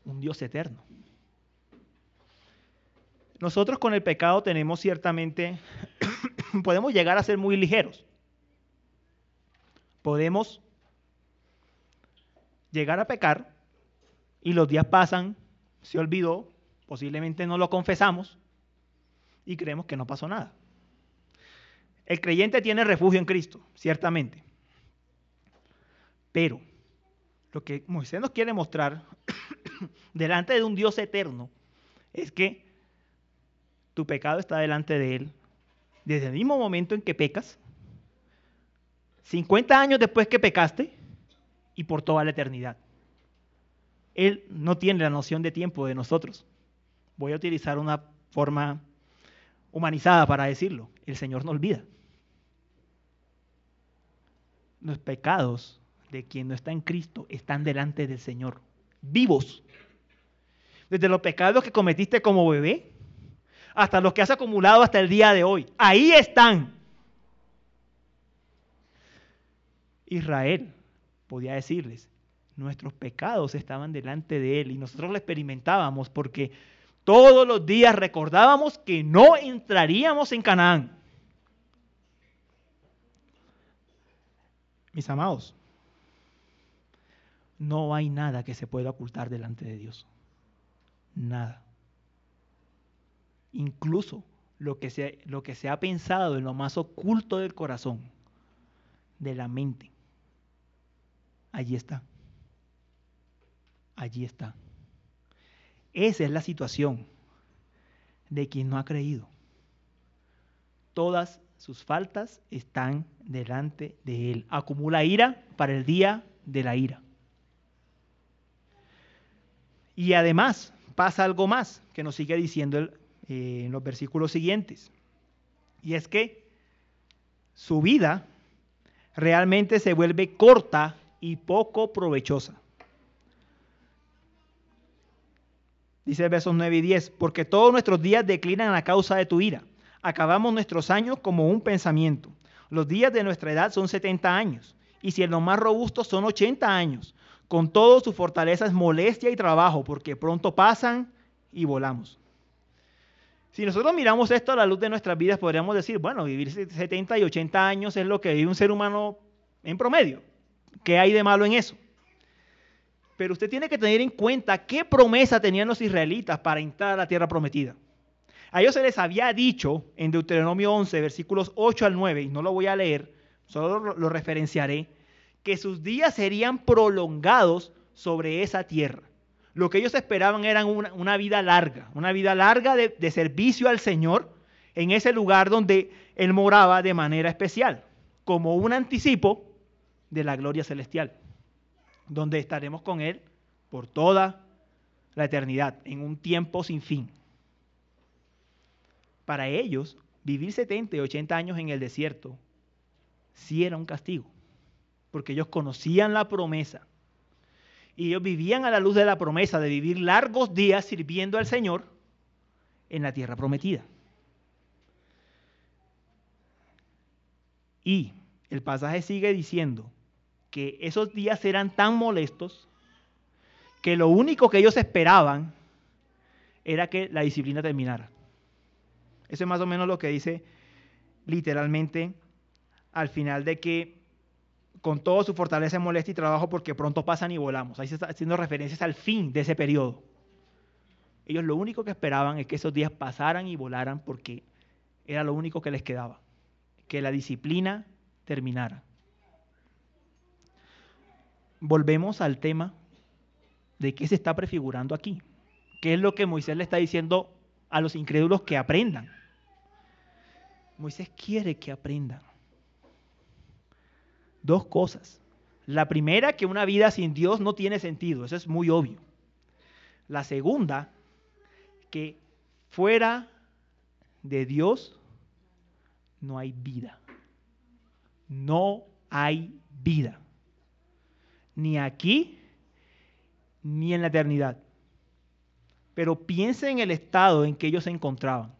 Un Dios eterno. Nosotros con el pecado tenemos ciertamente, podemos llegar a ser muy ligeros. Podemos llegar a pecar y los días pasan, se olvidó, posiblemente no lo confesamos y creemos que no pasó nada. El creyente tiene refugio en Cristo, ciertamente. Pero lo que Moisés nos quiere mostrar delante de un Dios eterno es que tu pecado está delante de Él desde el mismo momento en que pecas, 50 años después que pecaste y por toda la eternidad. Él no tiene la noción de tiempo de nosotros. Voy a utilizar una forma humanizada para decirlo. El Señor no olvida. Los pecados de quien no está en Cristo están delante del Señor, vivos. Desde los pecados que cometiste como bebé hasta los que has acumulado hasta el día de hoy. Ahí están. Israel podía decirles, nuestros pecados estaban delante de Él y nosotros lo experimentábamos porque todos los días recordábamos que no entraríamos en Canaán. Mis amados, no hay nada que se pueda ocultar delante de Dios. Nada. Incluso lo que se, lo que se ha pensado en lo más oculto del corazón, de la mente, allí está allí está. Esa es la situación de quien no ha creído. Todas sus faltas están delante de él. Acumula ira para el día de la ira. Y además pasa algo más que nos sigue diciendo eh, en los versículos siguientes. Y es que su vida realmente se vuelve corta y poco provechosa. Dice versos 9 y 10, porque todos nuestros días declinan a causa de tu ira. Acabamos nuestros años como un pensamiento. Los días de nuestra edad son 70 años, y si en los más robustos son 80 años. Con todo su fortaleza es molestia y trabajo, porque pronto pasan y volamos. Si nosotros miramos esto a la luz de nuestras vidas, podríamos decir, bueno, vivir 70 y 80 años es lo que vive un ser humano en promedio. ¿Qué hay de malo en eso? Pero usted tiene que tener en cuenta qué promesa tenían los israelitas para entrar a la tierra prometida. A ellos se les había dicho en Deuteronomio 11, versículos 8 al 9, y no lo voy a leer, solo lo referenciaré, que sus días serían prolongados sobre esa tierra. Lo que ellos esperaban era una, vida larga, una vida larga de, de servicio al Señor en ese lugar donde Él moraba de manera especial, como un anticipo de la gloria celestial donde estaremos con Él por toda la eternidad, en un tiempo sin fin. Para ellos, vivir 70 y 80 años en el desierto sí era un castigo, porque ellos conocían la promesa y ellos vivían a la luz de la promesa de vivir largos días sirviendo al Señor en la tierra prometida. Y el pasaje sigue diciendo que esos días eran tan molestos que lo único que ellos esperaban era que la disciplina terminara. Eso es más o menos lo que dice literalmente al final de que con todo su fortaleza molesta y trabajo porque pronto pasan y volamos. Ahí se está haciendo referencias al fin de ese periodo. Ellos lo único que esperaban es que esos días pasaran y volaran porque era lo único que les quedaba, que la disciplina terminara. Volvemos al tema de qué se está prefigurando aquí. ¿Qué es lo que Moisés le está diciendo a los incrédulos que aprendan? Moisés quiere que aprendan. Dos cosas. La primera, que una vida sin Dios no tiene sentido, eso es muy obvio. La segunda, que fuera de Dios no hay vida. No hay vida. Ni aquí, ni en la eternidad. Pero piensen en el estado en que ellos se encontraban.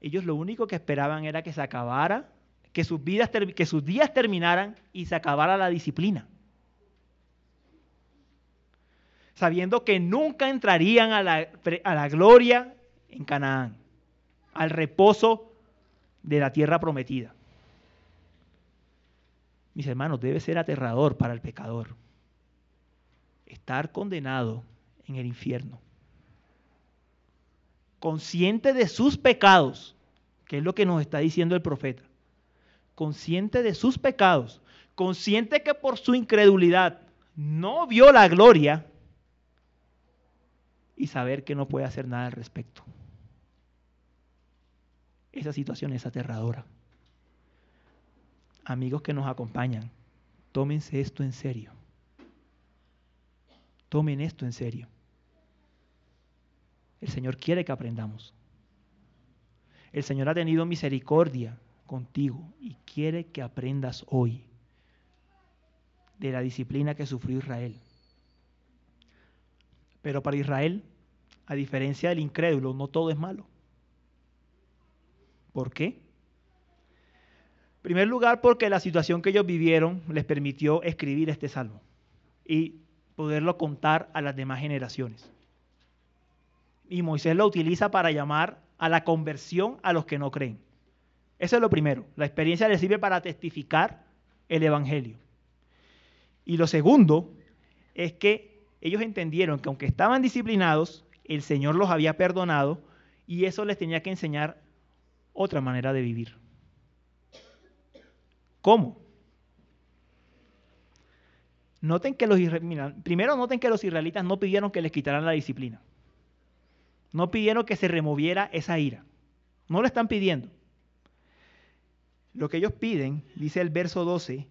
Ellos lo único que esperaban era que se acabara, que sus, vidas, que sus días terminaran y se acabara la disciplina. Sabiendo que nunca entrarían a la, a la gloria en Canaán, al reposo de la tierra prometida. Mis hermanos, debe ser aterrador para el pecador estar condenado en el infierno consciente de sus pecados, que es lo que nos está diciendo el profeta, consciente de sus pecados, consciente que por su incredulidad no vio la gloria y saber que no puede hacer nada al respecto. Esa situación es aterradora. Amigos que nos acompañan, tómense esto en serio. Tomen esto en serio. El Señor quiere que aprendamos. El Señor ha tenido misericordia contigo y quiere que aprendas hoy de la disciplina que sufrió Israel. Pero para Israel, a diferencia del incrédulo, no todo es malo. ¿Por qué? Primer lugar, porque la situación que ellos vivieron les permitió escribir este salmo y poderlo contar a las demás generaciones y Moisés lo utiliza para llamar a la conversión a los que no creen. Eso es lo primero. La experiencia le sirve para testificar el Evangelio. Y lo segundo es que ellos entendieron que aunque estaban disciplinados, el Señor los había perdonado y eso les tenía que enseñar otra manera de vivir. ¿Cómo? Noten que los primero noten que los israelitas no pidieron que les quitaran la disciplina. No pidieron que se removiera esa ira. No lo están pidiendo. Lo que ellos piden, dice el verso 12,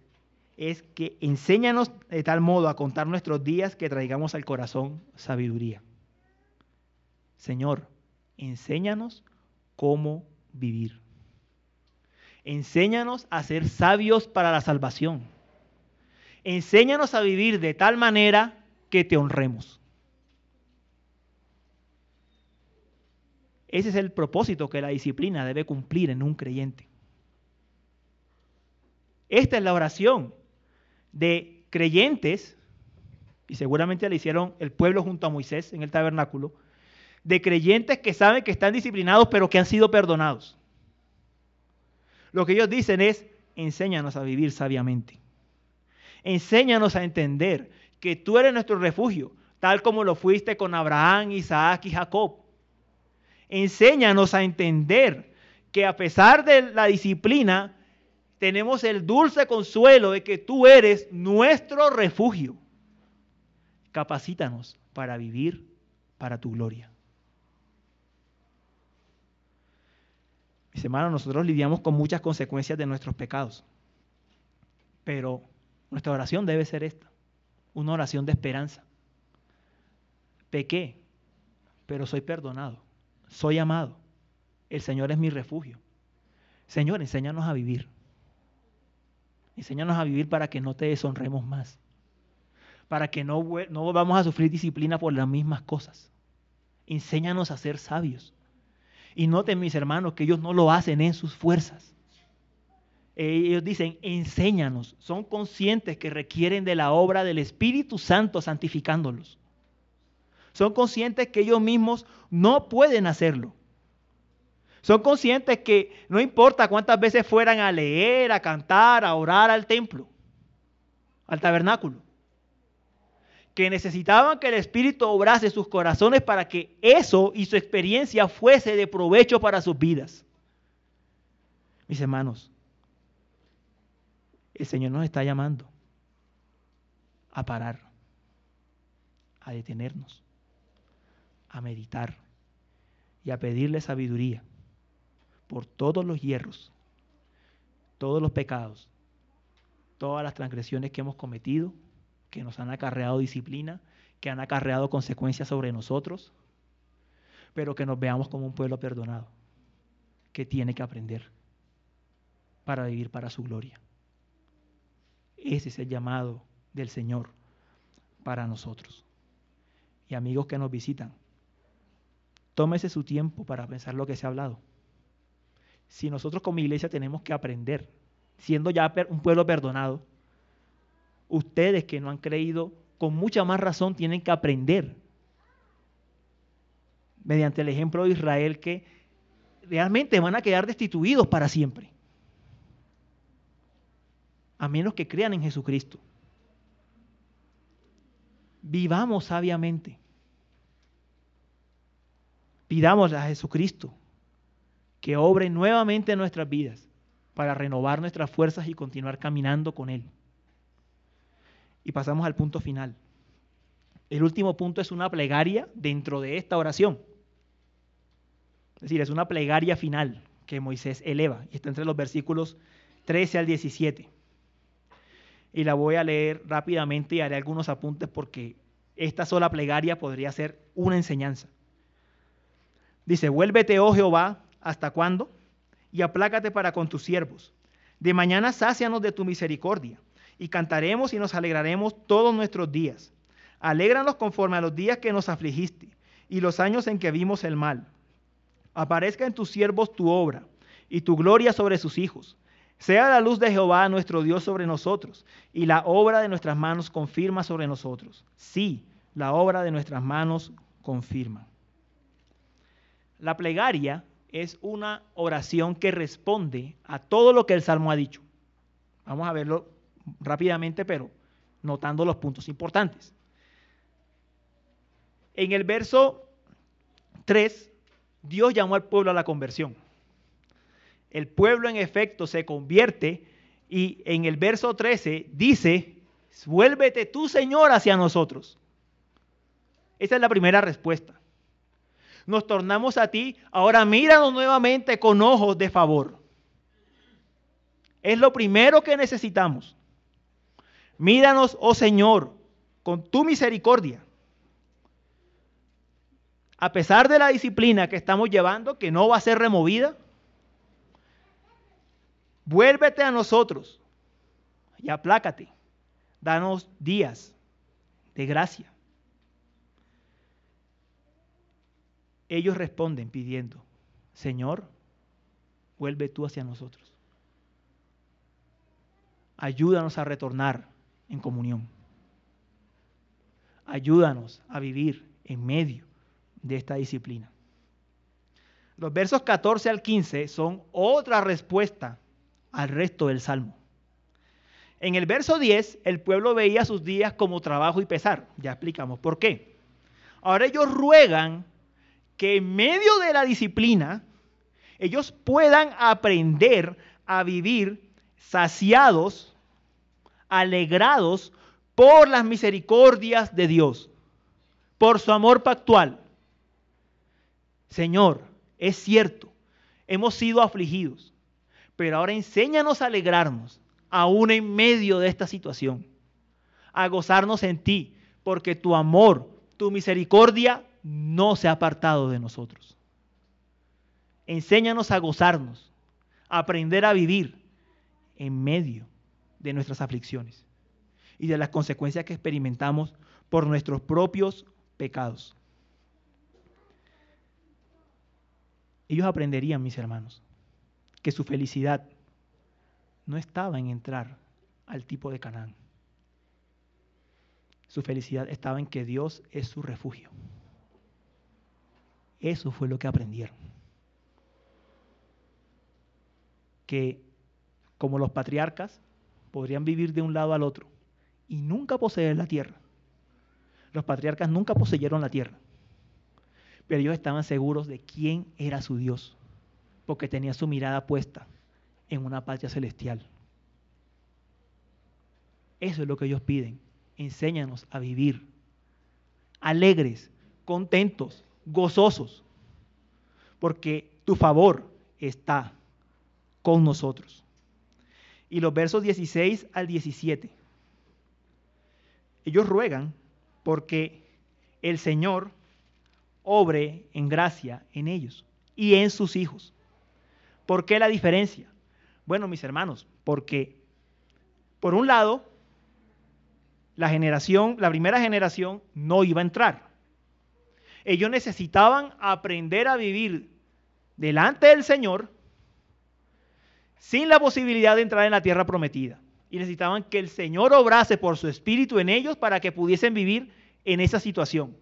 es que enséñanos de tal modo a contar nuestros días que traigamos al corazón sabiduría. Señor, enséñanos cómo vivir. Enséñanos a ser sabios para la salvación. Enséñanos a vivir de tal manera que te honremos. Ese es el propósito que la disciplina debe cumplir en un creyente. Esta es la oración de creyentes, y seguramente la hicieron el pueblo junto a Moisés en el tabernáculo, de creyentes que saben que están disciplinados pero que han sido perdonados. Lo que ellos dicen es, enséñanos a vivir sabiamente. Enséñanos a entender que tú eres nuestro refugio, tal como lo fuiste con Abraham, Isaac y Jacob enséñanos a entender que a pesar de la disciplina, tenemos el dulce consuelo de que tú eres nuestro refugio. Capacítanos para vivir para tu gloria. Mis hermanos, nosotros lidiamos con muchas consecuencias de nuestros pecados, pero nuestra oración debe ser esta, una oración de esperanza. pequé, pero soy perdonado, soy amado. El Señor es mi refugio. Señor, enséñanos a vivir. Enséñanos a vivir para que no te deshonremos más. Para que no, no volvamos a sufrir disciplina por las mismas cosas. Enséñanos a ser sabios. Y noten, mis hermanos, que ellos no lo hacen en sus fuerzas. Ellos dicen, enséñanos. Son conscientes que requieren de la obra del Espíritu Santo santificándolos. Son conscientes que ellos mismos no pueden hacerlo. Son conscientes que no importa cuántas veces fueran a leer, a cantar, a orar al templo, al tabernáculo, que necesitaban que el Espíritu obrase sus corazones para que eso y su experiencia fuese de provecho para sus vidas. Mis hermanos, el Señor nos está llamando a parar, a detenernos, a meditar y a pedirle sabiduría por todos los hierros, todos los pecados, todas las transgresiones que hemos cometido, que nos han acarreado disciplina, que han acarreado consecuencias sobre nosotros, pero que nos veamos como un pueblo perdonado, que tiene que aprender para vivir para su gloria. Ese es el llamado del Señor para nosotros. Y amigos que nos visitan, tómese su tiempo para pensar lo que se ha hablado si nosotros como iglesia tenemos que aprender, siendo ya un pueblo perdonado, ustedes que no han creído, con mucha más razón tienen que aprender mediante el ejemplo de Israel que realmente van a quedar destituidos para siempre. A menos que crean en Jesucristo. Vivamos sabiamente. Pidamos a Jesucristo que obre nuevamente en nuestras vidas para renovar nuestras fuerzas y continuar caminando con Él. Y pasamos al punto final. El último punto es una plegaria dentro de esta oración. Es decir, es una plegaria final que Moisés eleva y está entre los versículos 13 al 17. Y la voy a leer rápidamente y haré algunos apuntes porque esta sola plegaria podría ser una enseñanza. Dice, vuélvete, oh Jehová, ¿Hasta cuándo? Y aplácate para con tus siervos. De mañana sácianos de tu misericordia, y cantaremos y nos alegraremos todos nuestros días. Alégranos conforme a los días que nos afligiste, y los años en que vimos el mal. Aparezca en tus siervos tu obra, y tu gloria sobre sus hijos. Sea la luz de Jehová nuestro Dios sobre nosotros, y la obra de nuestras manos confirma sobre nosotros. Sí, la obra de nuestras manos confirma. La plegaria es una oración que responde a todo lo que el Salmo ha dicho. Vamos a verlo rápidamente, pero notando los puntos importantes. En el verso 3, Dios llamó al pueblo a la conversión. El pueblo en efecto se convierte y en el verso 13 dice, vuélvete tú Señor hacia nosotros. Esa es la primera respuesta nos tornamos a ti, ahora míranos nuevamente con ojos de favor. Es lo primero que necesitamos. Míranos, oh Señor, con tu misericordia. A pesar de la disciplina que estamos llevando, que no va a ser removida, vuélvete a nosotros y aplácate. Danos días de gracia. ellos responden pidiendo, Señor, vuelve tú hacia nosotros. Ayúdanos a retornar en comunión. Ayúdanos a vivir en medio de esta disciplina. Los versos 14 al 15 son otra respuesta al resto del Salmo. En el verso 10, el pueblo veía sus días como trabajo y pesar. Ya explicamos por qué. Ahora ellos ruegan que en medio de la disciplina ellos puedan aprender a vivir saciados, alegrados por las misericordias de Dios, por su amor pactual. Señor, es cierto, hemos sido afligidos, pero ahora enséñanos a alegrarnos, aún en medio de esta situación, a gozarnos en ti, porque tu amor, tu misericordia no se ha apartado de nosotros. Enséñanos a gozarnos, a aprender a vivir en medio de nuestras aflicciones y de las consecuencias que experimentamos por nuestros propios pecados. Ellos aprenderían, mis hermanos, que su felicidad no estaba en entrar al tipo de Canaán. Su felicidad estaba en que Dios es su refugio. Eso fue lo que aprendieron. Que como los patriarcas podrían vivir de un lado al otro y nunca poseer la tierra. Los patriarcas nunca poseyeron la tierra, pero ellos estaban seguros de quién era su Dios, porque tenía su mirada puesta en una patria celestial. Eso es lo que ellos piden. Enséñanos a vivir alegres, contentos, gozosos, porque tu favor está con nosotros. Y los versos 16 al 17. Ellos ruegan porque el Señor obre en gracia en ellos y en sus hijos. ¿Por qué la diferencia? Bueno, mis hermanos, porque por un lado, la generación, la primera generación no iba a entrar. Ellos necesitaban aprender a vivir delante del Señor sin la posibilidad de entrar en la tierra prometida. Y necesitaban que el Señor obrase por su espíritu en ellos para que pudiesen vivir en esa situación.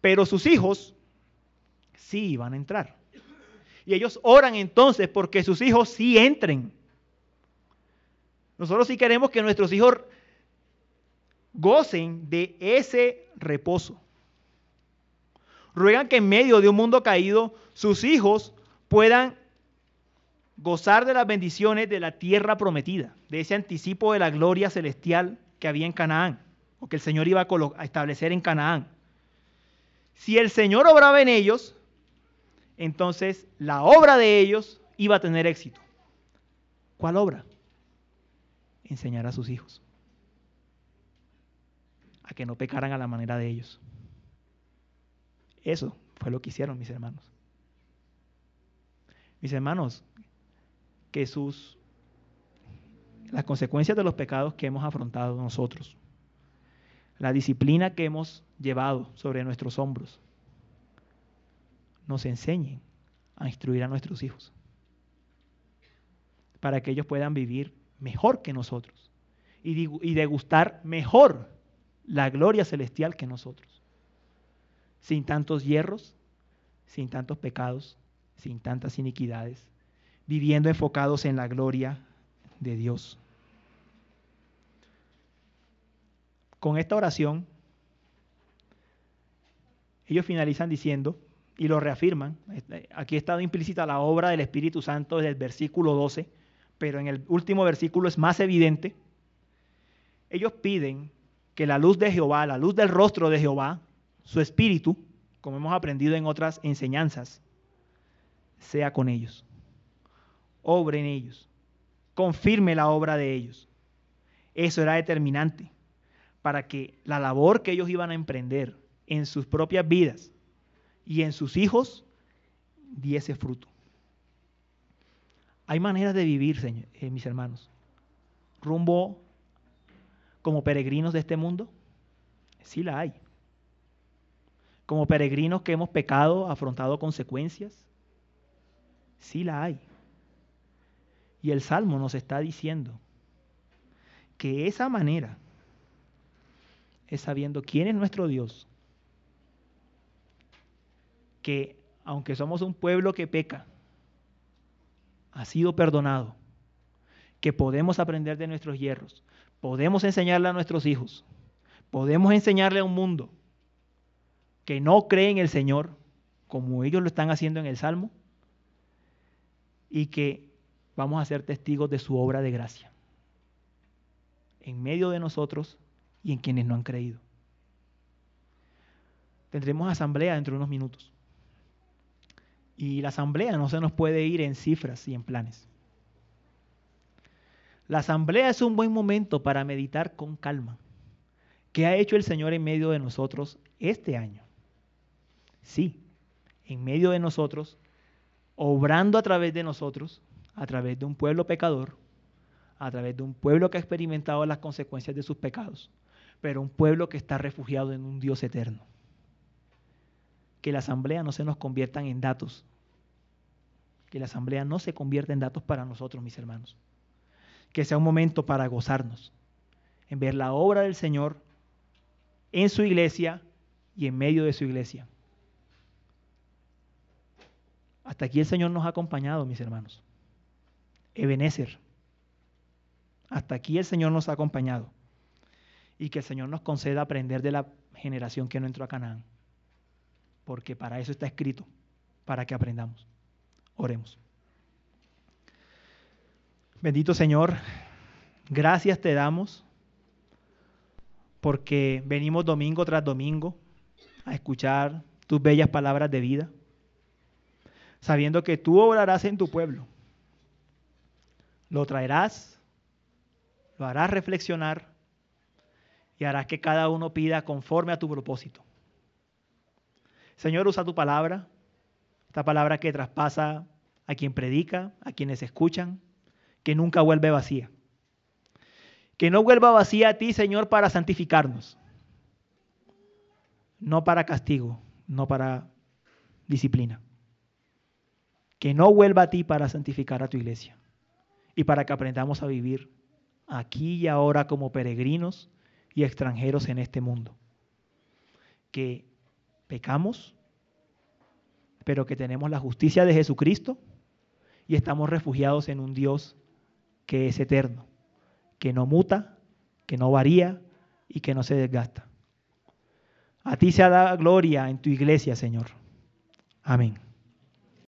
Pero sus hijos sí iban a entrar. Y ellos oran entonces porque sus hijos sí entren. Nosotros sí queremos que nuestros hijos gocen de ese reposo. Ruegan que en medio de un mundo caído sus hijos puedan gozar de las bendiciones de la tierra prometida, de ese anticipo de la gloria celestial que había en Canaán, o que el Señor iba a establecer en Canaán. Si el Señor obraba en ellos, entonces la obra de ellos iba a tener éxito. ¿Cuál obra? Enseñar a sus hijos a que no pecaran a la manera de ellos. Eso fue lo que hicieron mis hermanos. Mis hermanos, que sus las consecuencias de los pecados que hemos afrontado nosotros, la disciplina que hemos llevado sobre nuestros hombros, nos enseñen a instruir a nuestros hijos para que ellos puedan vivir mejor que nosotros y degustar mejor la gloria celestial que nosotros. Sin tantos hierros, sin tantos pecados, sin tantas iniquidades, viviendo enfocados en la gloria de Dios. Con esta oración, ellos finalizan diciendo, y lo reafirman, aquí ha estado implícita la obra del Espíritu Santo desde el versículo 12, pero en el último versículo es más evidente, ellos piden que la luz de Jehová, la luz del rostro de Jehová, su espíritu, como hemos aprendido en otras enseñanzas, sea con ellos. Obre en ellos. Confirme la obra de ellos. Eso era determinante para que la labor que ellos iban a emprender en sus propias vidas y en sus hijos diese fruto. Hay maneras de vivir, señor, eh, mis hermanos, rumbo como peregrinos de este mundo? Sí la hay. Como peregrinos que hemos pecado, afrontado consecuencias? Sí la hay. Y el Salmo nos está diciendo que esa manera es sabiendo quién es nuestro Dios, que aunque somos un pueblo que peca, ha sido perdonado, que podemos aprender de nuestros hierros, podemos enseñarle a nuestros hijos, podemos enseñarle a un mundo que no cree en el Señor, como ellos lo están haciendo en el Salmo, y que vamos a ser testigos de su obra de gracia en medio de nosotros y en quienes no han creído. Tendremos asamblea dentro de unos minutos. Y la asamblea no se nos puede ir en cifras y en planes. La asamblea es un buen momento para meditar con calma ¿Qué ha hecho el Señor en medio de nosotros este año? Sí, en medio de nosotros, obrando a través de nosotros, a través de un pueblo pecador, a través de un pueblo que ha experimentado las consecuencias de sus pecados, pero un pueblo que está refugiado en un Dios eterno. Que la asamblea no se nos convierta en datos, que la asamblea no se convierta en datos para nosotros, mis hermanos. Que sea un momento para gozarnos, en ver la obra del Señor en su iglesia y en medio de su iglesia. Hasta aquí el Señor nos ha acompañado, mis hermanos. Ebenezer. Hasta aquí el Señor nos ha acompañado. Y que el Señor nos conceda aprender de la generación que no entró a Canaán. Porque para eso está escrito, para que aprendamos. Oremos. Bendito Señor, gracias te damos porque venimos domingo tras domingo a escuchar tus bellas palabras de vida, sabiendo que tú obrarás en tu pueblo. Lo traerás, lo harás reflexionar y harás que cada uno pida conforme a tu propósito. Señor, usa tu palabra esta palabra que traspasa a quien predica, a quienes escuchan, que nunca vuelve vacía. Que no vuelva vacía a ti, Señor, para santificarnos. No para castigo, no para disciplina. Que no vuelva a ti para santificar a tu iglesia y para que aprendamos a vivir aquí y ahora como peregrinos y extranjeros en este mundo. Que pecamos, pero que tenemos la justicia de Jesucristo y estamos refugiados en un Dios que es eterno, que no muta, que no varía y que no se desgasta. A ti se da gloria en tu iglesia, Señor. Amén.